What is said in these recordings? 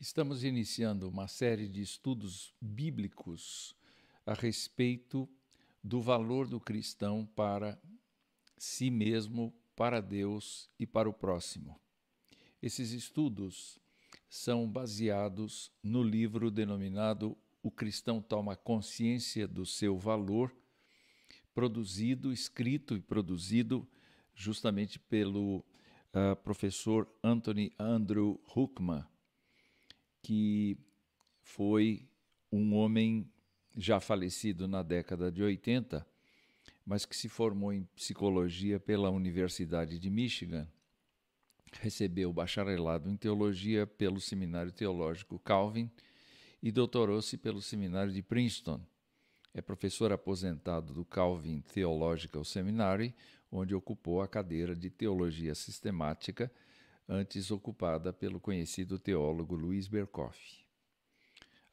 Estamos iniciando uma série de estudos bíblicos a respeito do valor do cristão para si mesmo, para Deus e para o próximo. Esses estudos são baseados no livro denominado O Cristão Toma Consciência do Seu Valor, produzido, escrito e produzido justamente pelo uh, professor Anthony Andrew Huckman que foi um homem já falecido na década de 80, mas que se formou em psicologia pela Universidade de Michigan, recebeu bacharelado em teologia pelo Seminário Teológico Calvin e doutorou-se pelo Seminário de Princeton. É professor aposentado do Calvin Theological Seminary, onde ocupou a cadeira de Teologia Sistemática antes ocupada pelo conhecido teólogo Luiz Berkoff.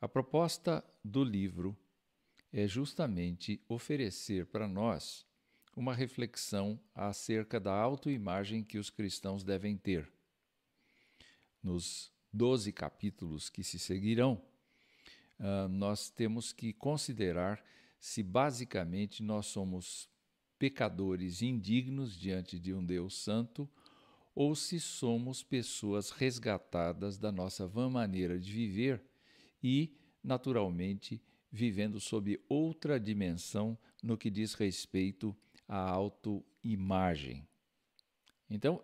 A proposta do livro é justamente oferecer para nós uma reflexão acerca da autoimagem que os cristãos devem ter. Nos doze capítulos que se seguirão, uh, nós temos que considerar se basicamente nós somos pecadores indignos diante de um Deus santo ou se somos pessoas resgatadas da nossa vã maneira de viver e, naturalmente, vivendo sob outra dimensão no que diz respeito à autoimagem. Então,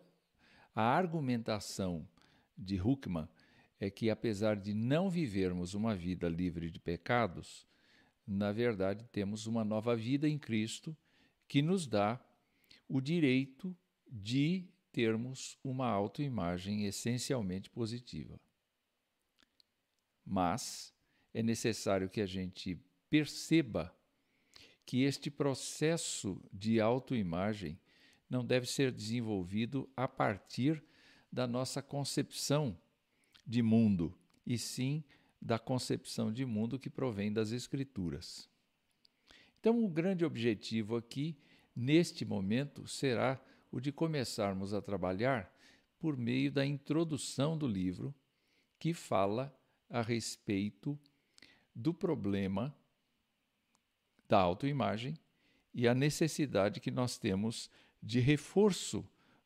a argumentação de Huckman é que, apesar de não vivermos uma vida livre de pecados, na verdade temos uma nova vida em Cristo que nos dá o direito de termos uma autoimagem essencialmente positiva. Mas é necessário que a gente perceba que este processo de autoimagem não deve ser desenvolvido a partir da nossa concepção de mundo, e sim da concepção de mundo que provém das Escrituras. Então, o grande objetivo aqui, neste momento, será o de começarmos a trabalhar por meio da introdução do livro, que fala a respeito do problema da autoimagem e a necessidade que nós temos de reforço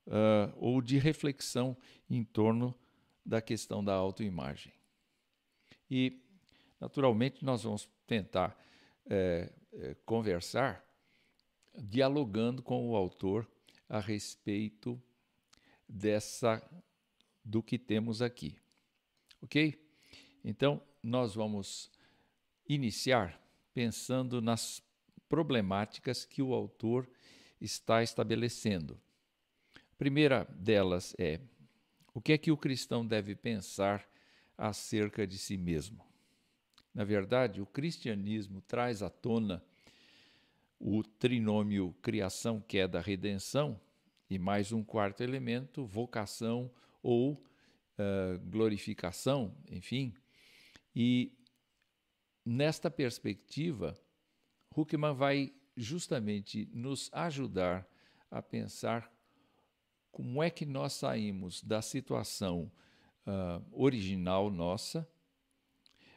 uh, ou de reflexão em torno da questão da autoimagem. E, naturalmente, nós vamos tentar é, é, conversar dialogando com o autor a respeito dessa do que temos aqui. OK? Então, nós vamos iniciar pensando nas problemáticas que o autor está estabelecendo. A primeira delas é: o que é que o cristão deve pensar acerca de si mesmo? Na verdade, o cristianismo traz à tona o trinômio criação, queda, redenção, e mais um quarto elemento, vocação ou uh, glorificação, enfim. E nesta perspectiva, Huckman vai justamente nos ajudar a pensar como é que nós saímos da situação uh, original nossa,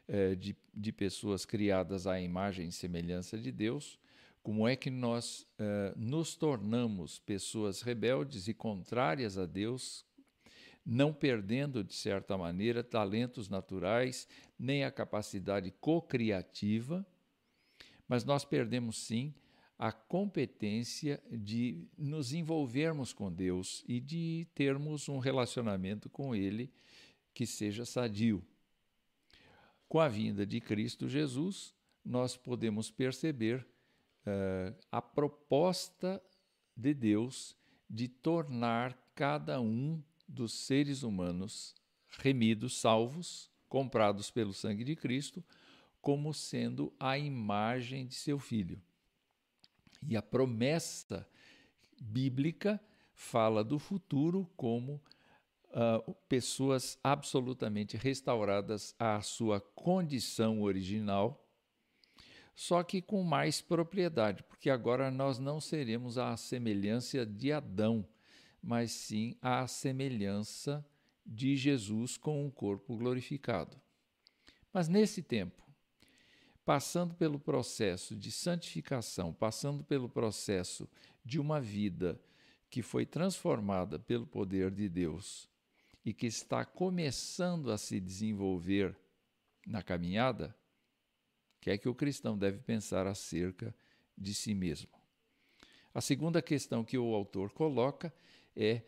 uh, de, de pessoas criadas à imagem e semelhança de Deus, como é que nós uh, nos tornamos pessoas rebeldes e contrárias a Deus, não perdendo, de certa maneira, talentos naturais, nem a capacidade co-criativa, mas nós perdemos sim a competência de nos envolvermos com Deus e de termos um relacionamento com Ele que seja sadio. Com a vinda de Cristo Jesus, nós podemos perceber uh, a proposta de Deus de tornar cada um dos seres humanos remidos, salvos, comprados pelo sangue de Cristo, como sendo a imagem de seu filho. E a promessa bíblica fala do futuro como uh, pessoas absolutamente restauradas à sua condição original só que com mais propriedade, porque agora nós não seremos a semelhança de Adão, mas sim a semelhança de Jesus com um corpo glorificado. Mas nesse tempo, passando pelo processo de santificação, passando pelo processo de uma vida que foi transformada pelo poder de Deus e que está começando a se desenvolver na caminhada, que é que o cristão deve pensar acerca de si mesmo? A segunda questão que o autor coloca é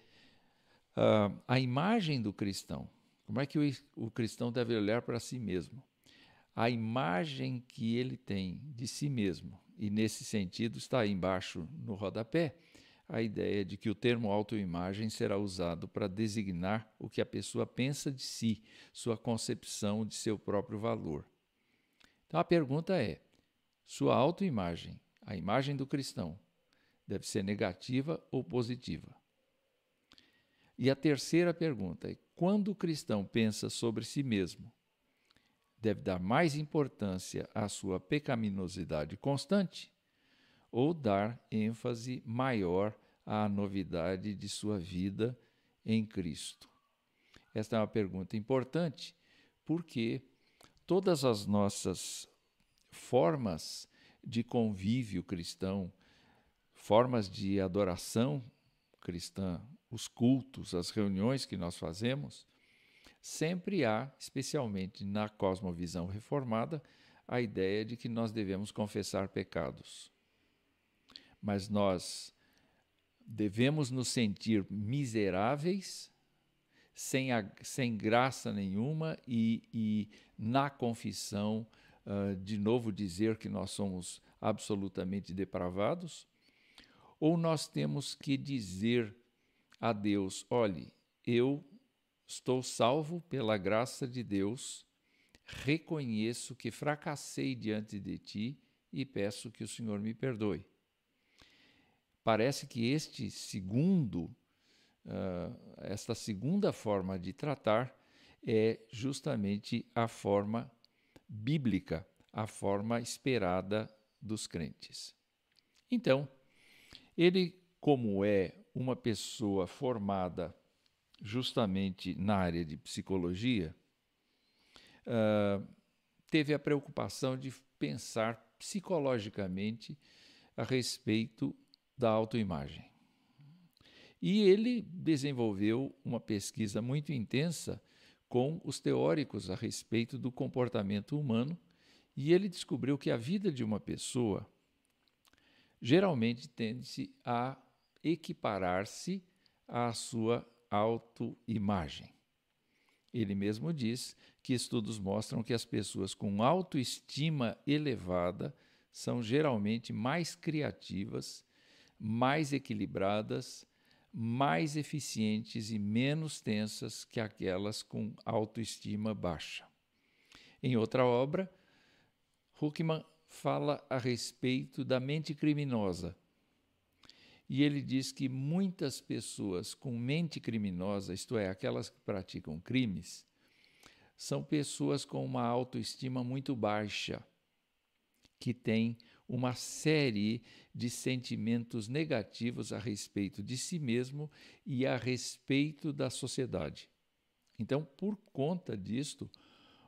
uh, a imagem do cristão. Como é que o, o cristão deve olhar para si mesmo? A imagem que ele tem de si mesmo, e nesse sentido está aí embaixo no rodapé, a ideia de que o termo autoimagem será usado para designar o que a pessoa pensa de si, sua concepção de seu próprio valor. Então a pergunta é: sua autoimagem, a imagem do cristão, deve ser negativa ou positiva? E a terceira pergunta é: quando o cristão pensa sobre si mesmo, deve dar mais importância à sua pecaminosidade constante ou dar ênfase maior à novidade de sua vida em Cristo? Esta é uma pergunta importante porque todas as nossas formas de convívio cristão, formas de adoração cristã, os cultos, as reuniões que nós fazemos, sempre há, especialmente na cosmovisão reformada, a ideia de que nós devemos confessar pecados. Mas nós devemos nos sentir miseráveis, sem, a, sem graça nenhuma, e, e na confissão, uh, de novo dizer que nós somos absolutamente depravados? Ou nós temos que dizer a Deus: olhe, eu estou salvo pela graça de Deus, reconheço que fracassei diante de ti e peço que o Senhor me perdoe. Parece que este segundo, uh, esta segunda forma de tratar é justamente a forma bíblica, a forma esperada dos crentes. Então, ele, como é uma pessoa formada justamente na área de psicologia, uh, teve a preocupação de pensar psicologicamente a respeito da autoimagem. E ele desenvolveu uma pesquisa muito intensa com os teóricos a respeito do comportamento humano, e ele descobriu que a vida de uma pessoa geralmente tende-se a equiparar-se à sua autoimagem. Ele mesmo diz que estudos mostram que as pessoas com autoestima elevada são geralmente mais criativas, mais equilibradas, mais eficientes e menos tensas que aquelas com autoestima baixa. Em outra obra, Huckman fala a respeito da mente criminosa. E ele diz que muitas pessoas com mente criminosa, isto é, aquelas que praticam crimes, são pessoas com uma autoestima muito baixa, que têm uma série de sentimentos negativos a respeito de si mesmo e a respeito da sociedade. Então, por conta disto,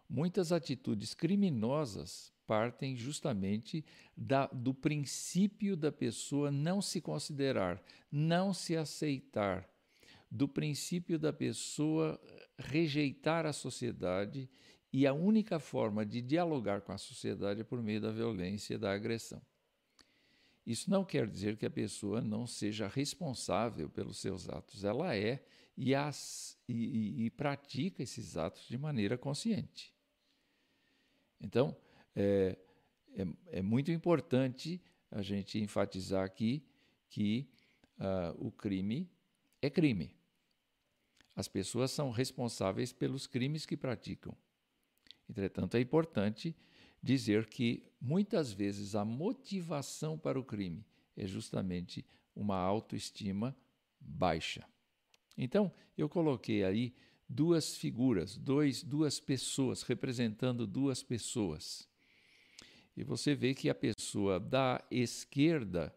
muitas atitudes criminosas partem justamente da, do princípio da pessoa não se considerar, não se aceitar, do princípio da pessoa rejeitar a sociedade e a única forma de dialogar com a sociedade é por meio da violência e da agressão. Isso não quer dizer que a pessoa não seja responsável pelos seus atos. Ela é e, as, e, e, pratica esses atos de maneira consciente. Então, é, é, é muito importante a gente enfatizar aqui que uh, o crime é crime. As pessoas são responsáveis pelos crimes que praticam. Entretanto, é importante dizer que muitas vezes a motivação para o crime é justamente uma autoestima baixa. Então, eu coloquei aí duas figuras, dois, duas pessoas, representando duas pessoas. E você vê que a pessoa da esquerda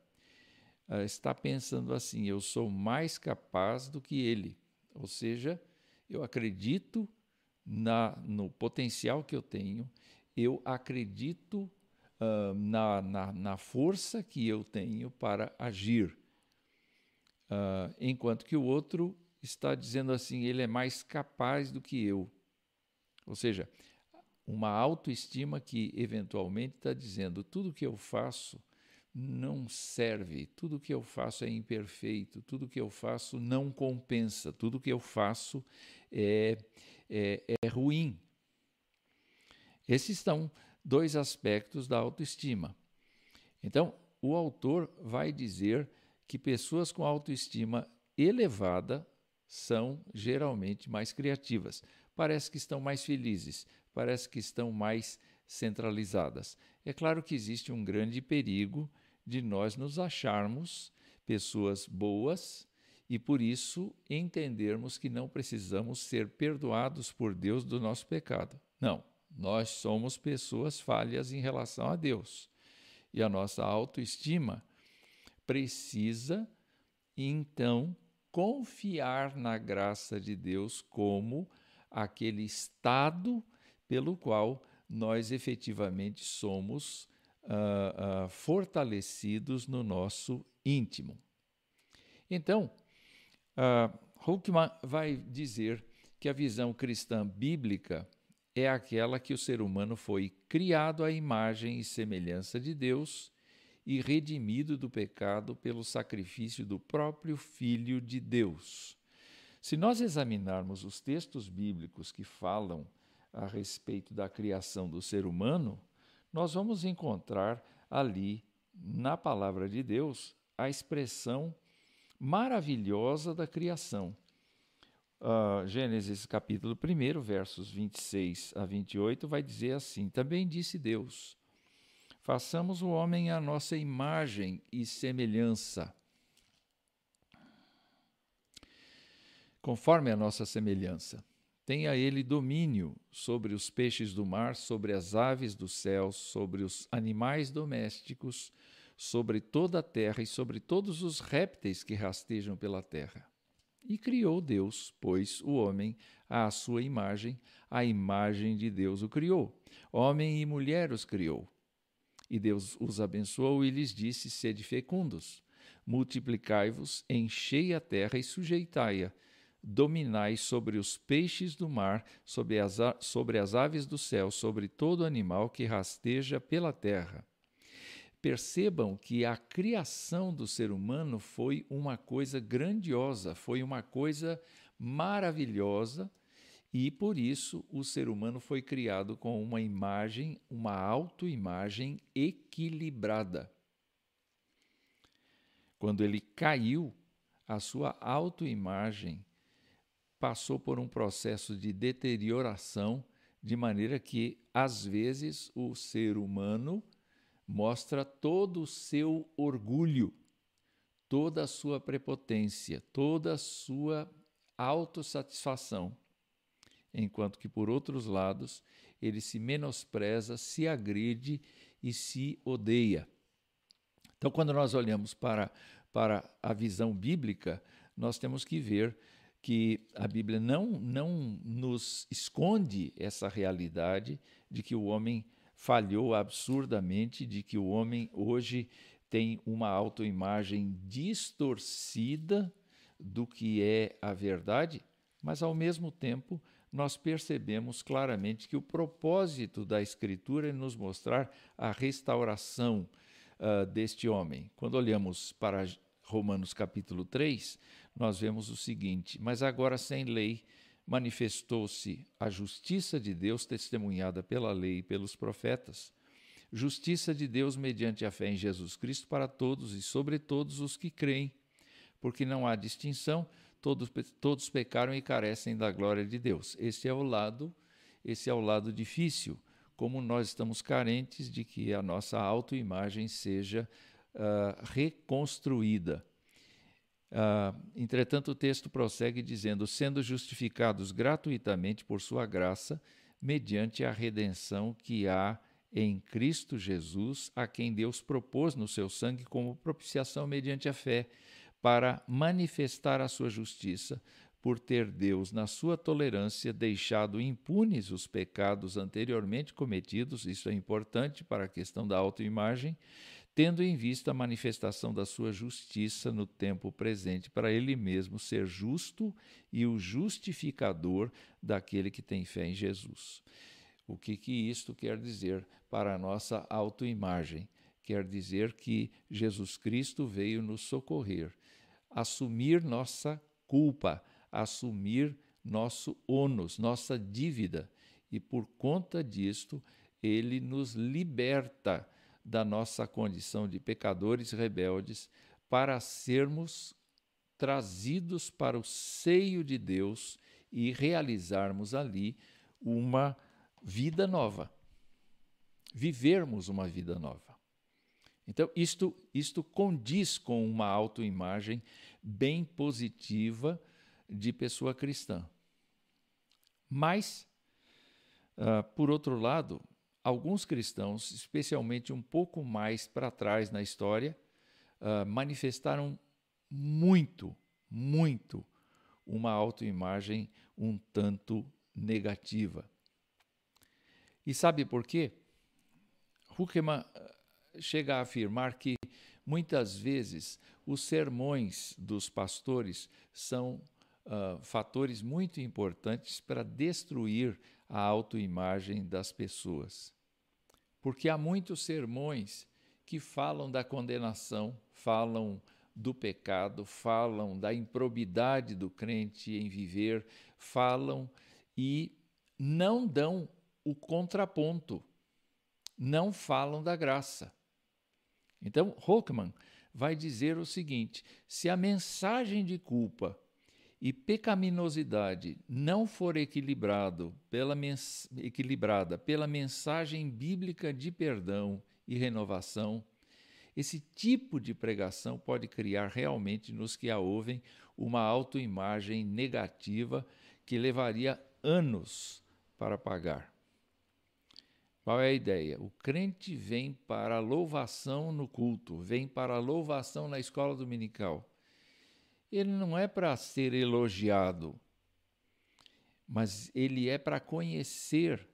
uh, está pensando assim: eu sou mais capaz do que ele. Ou seja, eu acredito na, no potencial que eu tenho, eu acredito uh, na, na, na, força que eu tenho para agir. Uh, enquanto que o outro está dizendo assim, ele é mais capaz do que eu. Ou seja, uma autoestima que eventualmente está dizendo tudo que eu faço não serve, tudo que eu faço é imperfeito, tudo que eu faço não compensa, tudo que eu faço é, é, é ruim. Esses são dois aspectos da autoestima. Então, o autor vai dizer que pessoas com autoestima elevada são geralmente mais criativas. Parece que estão mais felizes, parece que estão mais centralizadas. É claro que existe um grande perigo de nós nos acharmos pessoas boas e por isso entendermos que não precisamos ser perdoados por Deus do nosso pecado. Não, nós somos pessoas falhas em relação a Deus. E a nossa autoestima precisa então confiar na graça de Deus como aquele estado pelo qual nós efetivamente somos uh, uh, fortalecidos no nosso íntimo. Então, uh, Huckman vai dizer que a visão cristã bíblica é aquela que o ser humano foi criado à imagem e semelhança de Deus e redimido do pecado pelo sacrifício do próprio Filho de Deus. Se nós examinarmos os textos bíblicos que falam a respeito da criação do ser humano, nós vamos encontrar ali, na palavra de Deus, a expressão maravilhosa da criação. Uh, Gênesis capítulo 1, versos 26 a 28, vai dizer assim: Também disse Deus: Façamos o homem à nossa imagem e semelhança, conforme a nossa semelhança tenha ele domínio sobre os peixes do mar, sobre as aves dos céus, sobre os animais domésticos, sobre toda a terra e sobre todos os répteis que rastejam pela terra. E criou Deus, pois, o homem à sua imagem, a imagem de Deus o criou. Homem e mulher os criou. E Deus os abençoou e lhes disse: Sede fecundos, multiplicai-vos, enchei a terra e sujeitai-a dominai sobre os peixes do mar, sobre as, sobre as aves do céu, sobre todo animal que rasteja pela terra. Percebam que a criação do ser humano foi uma coisa grandiosa, foi uma coisa maravilhosa, e por isso o ser humano foi criado com uma imagem, uma autoimagem equilibrada. Quando ele caiu, a sua autoimagem passou por um processo de deterioração, de maneira que, às vezes, o ser humano mostra todo o seu orgulho, toda a sua prepotência, toda a sua autossatisfação, enquanto que, por outros lados, ele se menospreza, se agride e se odeia. Então, quando nós olhamos para, para a visão bíblica, nós temos que ver que a Bíblia não, não nos esconde essa realidade de que o homem falhou absurdamente, de que o homem hoje tem uma autoimagem distorcida do que é a verdade, mas ao mesmo tempo nós percebemos claramente que o propósito da Escritura é nos mostrar a restauração uh, deste homem. Quando olhamos para Romanos capítulo 3, nós vemos o seguinte: Mas agora sem lei manifestou-se a justiça de Deus testemunhada pela lei e pelos profetas. Justiça de Deus mediante a fé em Jesus Cristo para todos e sobre todos os que creem, porque não há distinção, todos, todos pecaram e carecem da glória de Deus. Esse é o lado, esse é o lado difícil, como nós estamos carentes de que a nossa autoimagem seja uh, reconstruída. Uh, entretanto, o texto prossegue dizendo: sendo justificados gratuitamente por sua graça, mediante a redenção que há em Cristo Jesus, a quem Deus propôs no seu sangue como propiciação mediante a fé, para manifestar a sua justiça, por ter Deus, na sua tolerância, deixado impunes os pecados anteriormente cometidos, isso é importante para a questão da autoimagem, tendo em vista a manifestação da sua justiça no tempo presente, para ele mesmo ser justo e o justificador daquele que tem fé em Jesus. O que, que isto quer dizer para a nossa autoimagem? Quer dizer que Jesus Cristo veio nos socorrer, assumir nossa culpa, assumir nosso ônus, nossa dívida, e por conta disto, ele nos liberta da nossa condição de pecadores rebeldes para sermos trazidos para o seio de Deus e realizarmos ali uma vida nova. Vivermos uma vida nova. Então, isto, isto condiz com uma autoimagem bem positiva de pessoa cristã. Mas, uh, por outro lado, alguns cristãos, especialmente um pouco mais para trás na história, uh, manifestaram muito, muito uma autoimagem um tanto negativa. E sabe por quê? Huckman ah, chega a afirmar que muitas vezes os sermões dos pastores são uh, fatores muito importantes para destruir a autoimagem das pessoas. Porque há muitos sermões que falam da condenação, falam do pecado, falam da improbidade do crente em viver, falam e não dão o contraponto, não falam da graça. Então, Hockman vai dizer o seguinte: se a mensagem de culpa e pecaminosidade não for equilibrado pela equilibrada pela mensagem bíblica de perdão e renovação, esse tipo de pregação pode criar realmente nos que a ouvem uma autoimagem negativa que levaria anos para pagar. Qual é a ideia? O crente vem para a louvação no culto, vem para a louvação na escola dominical ele não é para ser elogiado, mas ele é para conhecer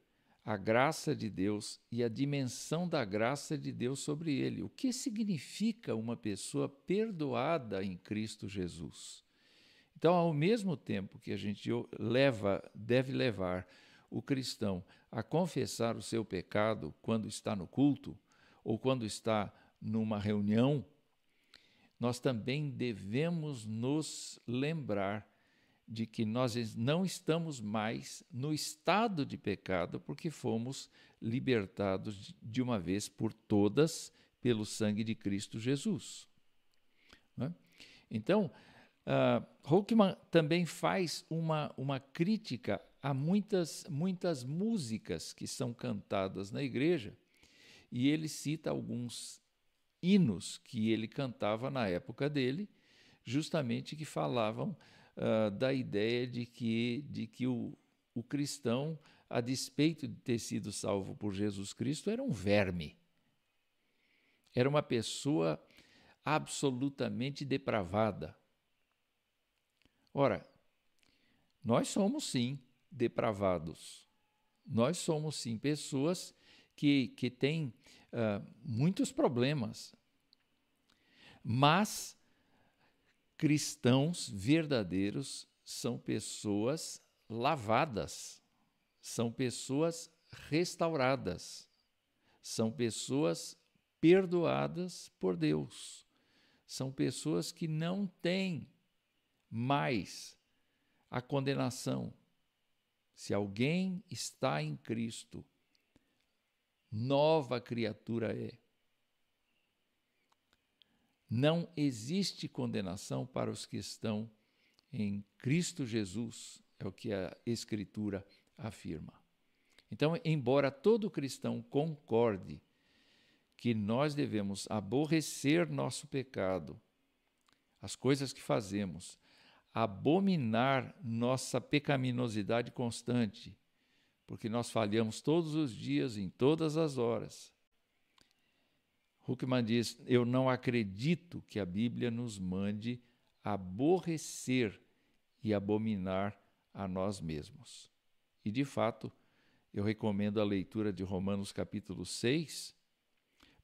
a graça de Deus e a dimensão da graça de Deus sobre ele. O que significa uma pessoa perdoada em Cristo Jesus? Então, ao mesmo tempo que a gente leva, deve levar o cristão a confessar o seu pecado quando está no culto ou quando está numa reunião nós também devemos nos lembrar de que nós não estamos mais no estado de pecado, porque fomos libertados de uma vez por todas pelo sangue de Cristo Jesus. Né? Então, uh, também faz uma, uma crítica a muitas, muitas músicas que são cantadas na igreja, e ele cita alguns hinos que ele cantava na época dele, justamente que falavam uh, da ideia de que, de que o, o cristão, a despeito de ter sido salvo por Jesus Cristo, era um verme. Era uma pessoa absolutamente depravada. Ora, nós somos sim depravados. Nós somos sim pessoas que, que têm muitos problemas. Mas cristãos verdadeiros são pessoas lavadas, são pessoas restauradas, são pessoas perdoadas por Deus, são pessoas que não têm mais a condenação. Se alguém está em Cristo, nova criatura é. Não existe condenação para os que estão em Cristo Jesus, é o que a Escritura afirma. Então, embora todo cristão concorde que nós devemos aborrecer nosso pecado, as coisas que fazemos, abominar nossa pecaminosidade constante, porque nós falhamos todos os dias, em todas as horas. Huckman diz: Eu não acredito que a Bíblia nos mande aborrecer e abominar a nós mesmos. E de fato, eu recomendo a leitura de Romanos capítulo 6,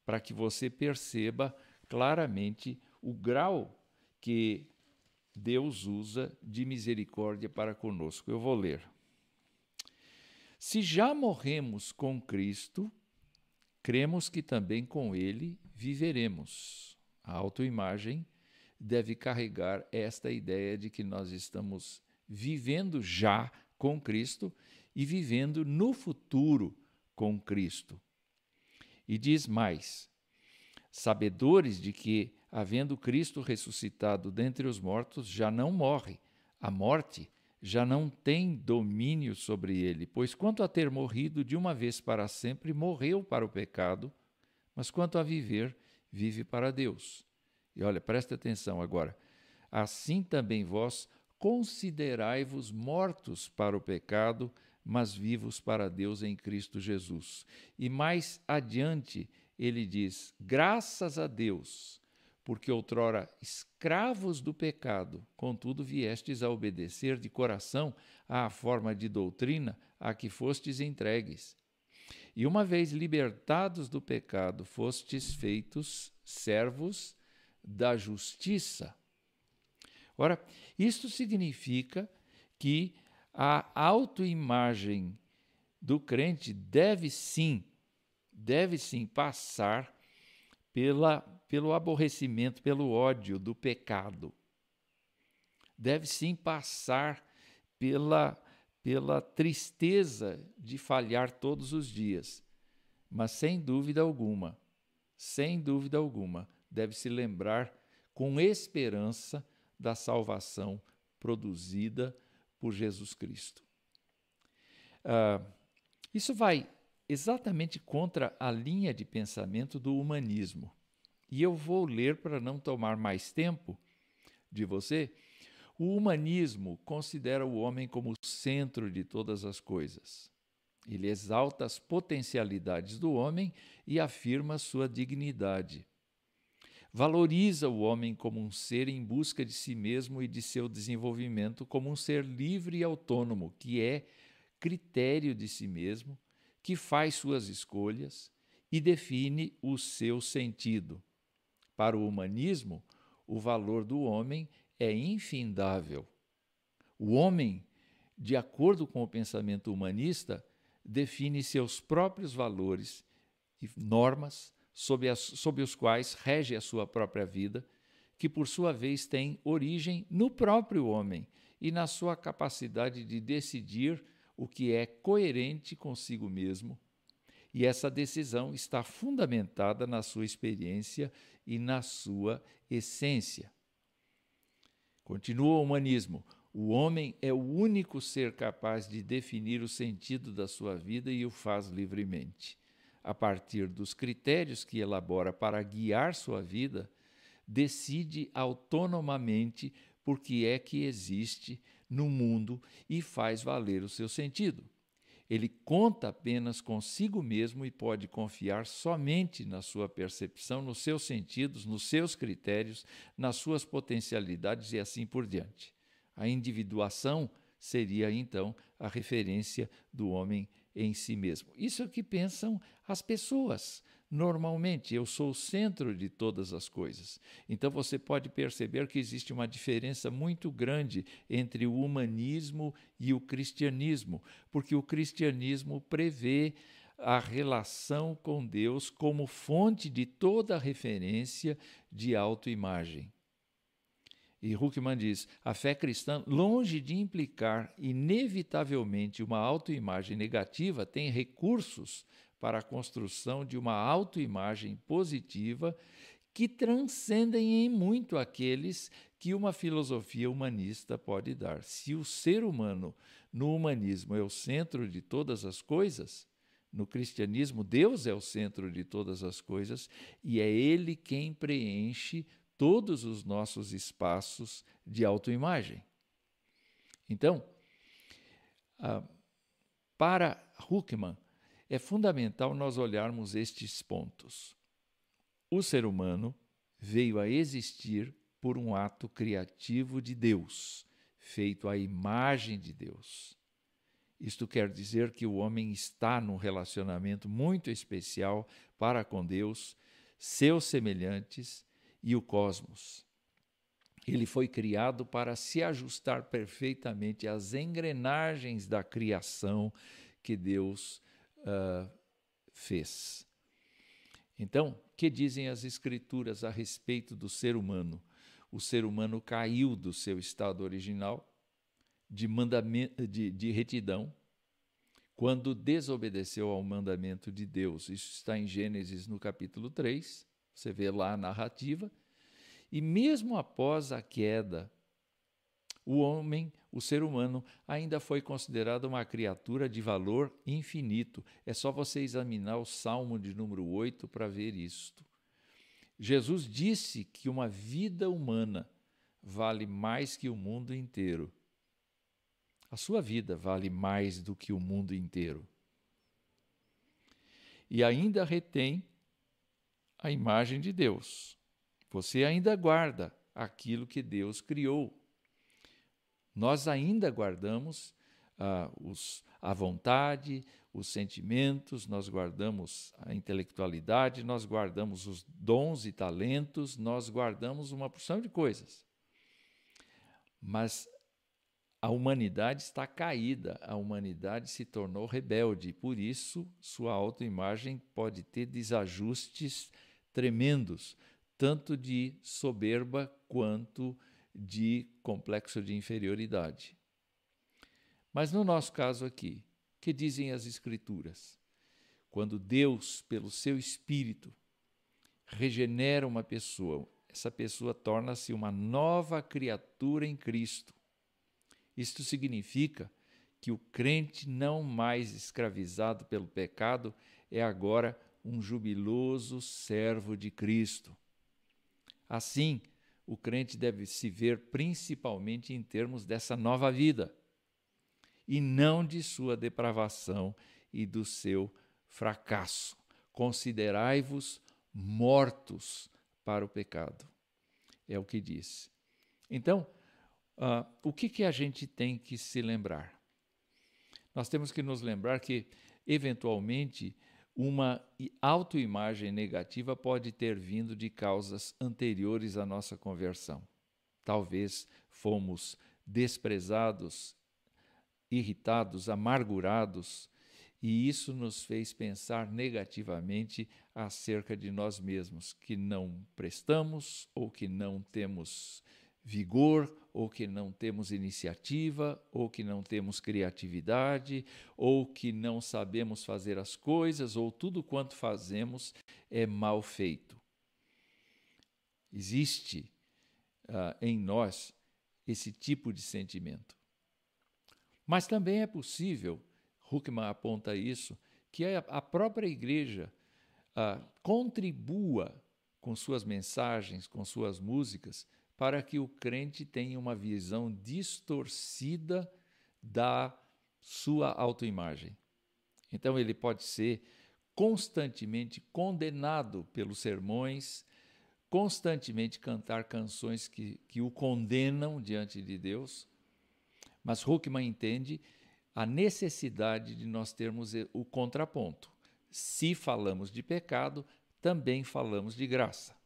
para que você perceba claramente o grau que Deus usa de misericórdia para conosco. Eu vou ler. Se já morremos com Cristo, cremos que também com Ele viveremos. A autoimagem deve carregar esta ideia de que nós estamos vivendo já com Cristo e vivendo no futuro com Cristo. E diz mais: sabedores de que, havendo Cristo ressuscitado dentre os mortos, já não morre, a morte já não tem domínio sobre ele, pois quanto a ter morrido de uma vez para sempre, morreu para o pecado, mas quanto a viver, vive para Deus. E olha, presta atenção agora. Assim também vós considerai-vos mortos para o pecado, mas vivos para Deus em Cristo Jesus. E mais adiante ele diz: graças a Deus, porque outrora escravos do pecado, contudo viestes a obedecer de coração à forma de doutrina a que fostes entregues. E uma vez libertados do pecado, fostes feitos servos da justiça. Ora, isto significa que a autoimagem do crente deve sim, deve sim passar pela, pelo aborrecimento, pelo ódio do pecado. Deve sim passar pela, pela tristeza de falhar todos os dias. Mas sem dúvida alguma, sem dúvida alguma, deve se lembrar com esperança da salvação produzida por Jesus Cristo. Uh, isso vai exatamente contra a linha de pensamento do humanismo. E eu vou ler para não tomar mais tempo de você. O humanismo considera o homem como o centro de todas as coisas. Ele exalta as potencialidades do homem e afirma sua dignidade valoriza o homem como um ser em busca de si mesmo e de seu desenvolvimento, como um ser livre e autônomo, que é critério de si mesmo, que faz suas escolhas e define o seu sentido. Para o humanismo, o valor do homem é infindável. O homem, de acordo com o pensamento humanista, define seus próprios valores e normas sob, as, sob os quais rege a sua própria vida, que por sua vez tem origem no próprio homem e na sua capacidade de decidir o que é coerente consigo mesmo. E essa decisão está fundamentada na sua experiência e na sua essência. Continua o humanismo. O homem é o único ser capaz de definir o sentido da sua vida e o faz livremente a partir dos critérios que elabora para guiar sua vida, decide autonomamente por que é que existe no mundo e faz valer o seu sentido. Ele conta apenas consigo mesmo e pode confiar somente na sua percepção, nos seus sentidos, nos seus critérios, nas suas potencialidades e assim por diante. A individuação seria então a referência do homem em si mesmo. Isso é o que pensam as pessoas. Normalmente, eu sou o centro de todas as coisas. Então, você pode perceber que existe uma diferença muito grande entre o humanismo e o cristianismo, porque o cristianismo prevê a relação com Deus como fonte de toda referência de autoimagem. E Huckman diz: a fé cristã, longe de implicar inevitavelmente uma autoimagem negativa, tem recursos para a construção de uma autoimagem positiva que transcendem em muito aqueles que uma filosofia humanista pode dar. Se o ser humano no humanismo é o centro de todas as coisas, no cristianismo Deus é o centro de todas as coisas e é ele quem preenche todos os nossos espaços de autoimagem. Então, ah, para Huckman, é fundamental nós olharmos estes pontos. O ser humano veio a existir por um ato criativo de Deus, feito à imagem de Deus. Isto quer dizer que o homem está num relacionamento muito especial para com Deus, seus semelhantes e o cosmos. Ele foi criado para se ajustar perfeitamente às engrenagens da criação que Deus uh, fez. Então, que dizem as Escrituras a respeito do ser humano? O ser humano caiu do seu estado original de, de, de retidão quando desobedeceu ao mandamento de Deus. Isso está em Gênesis no capítulo 3, você vê lá a narrativa. E mesmo após a queda, o homem, o ser humano, ainda foi considerado uma criatura de valor infinito. É só você examinar o Salmo de número 8 para ver isto. Jesus disse que uma vida humana vale mais que o mundo inteiro. A sua vida vale mais do que o mundo inteiro. E ainda retém a imagem de Deus. Você ainda guarda aquilo que Deus criou. Nós ainda guardamos ah, os, a vontade, os sentimentos, nós guardamos a intelectualidade, nós guardamos os dons e talentos, nós guardamos uma porção de coisas. Mas a humanidade está caída, a humanidade se tornou rebelde, por isso sua autoimagem pode ter desajustes tremendos, tanto de soberba quanto de complexo de inferioridade. Mas no nosso caso aqui, que dizem as Escrituras? Quando Deus, pelo seu Espírito, regenera uma pessoa, essa pessoa torna-se uma nova criatura em Cristo. Isto significa que o crente, não mais escravizado pelo pecado, é agora um jubiloso servo de Cristo. Assim, o crente deve se ver principalmente em termos dessa nova vida, e não de sua depravação e do seu fracasso. Considerai-vos mortos para o pecado. É o que diz. Então, uh, o que, que a gente tem que se lembrar? Nós temos que nos lembrar que, eventualmente, uma autoimagem negativa pode ter vindo de causas anteriores à nossa conversão. Talvez fomos desprezados, irritados, amargurados, e isso nos fez pensar negativamente acerca de nós mesmos, que não prestamos ou que não temos vigor, ou que não temos iniciativa, ou que não temos criatividade, ou que não sabemos fazer as coisas, ou tudo quanto fazemos é mal feito. Existe uh, em nós esse tipo de sentimento. Mas também é possível, Huckman aponta isso, que a própria igreja uh, contribua com suas mensagens, com suas músicas, para que o crente tenha uma visão distorcida da sua autoimagem. Então ele pode ser constantemente condenado pelos sermões, constantemente cantar canções que, que o condenam diante de Deus. Mas Huckman entende a necessidade de nós termos o contraponto. Se falamos de pecado, também falamos de graça.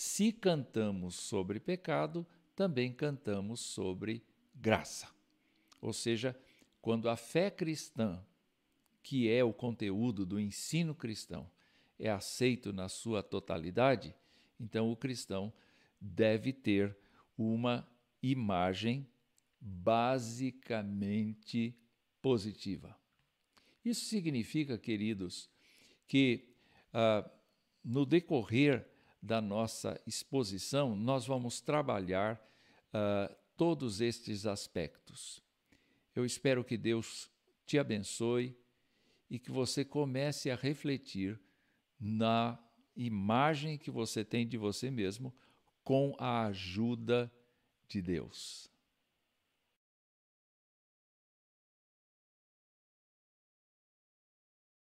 Se cantamos sobre pecado, também cantamos sobre graça. Ou seja, quando a fé cristã, que é o conteúdo do ensino cristão, é aceito na sua totalidade, então o cristão deve ter uma imagem basicamente positiva. Isso significa, queridos, que ah, no decorrer da nossa exposição, nós vamos trabalhar uh, todos estes aspectos. Eu espero que Deus te abençoe e que você comece a refletir na imagem que você tem de você mesmo com a ajuda de Deus.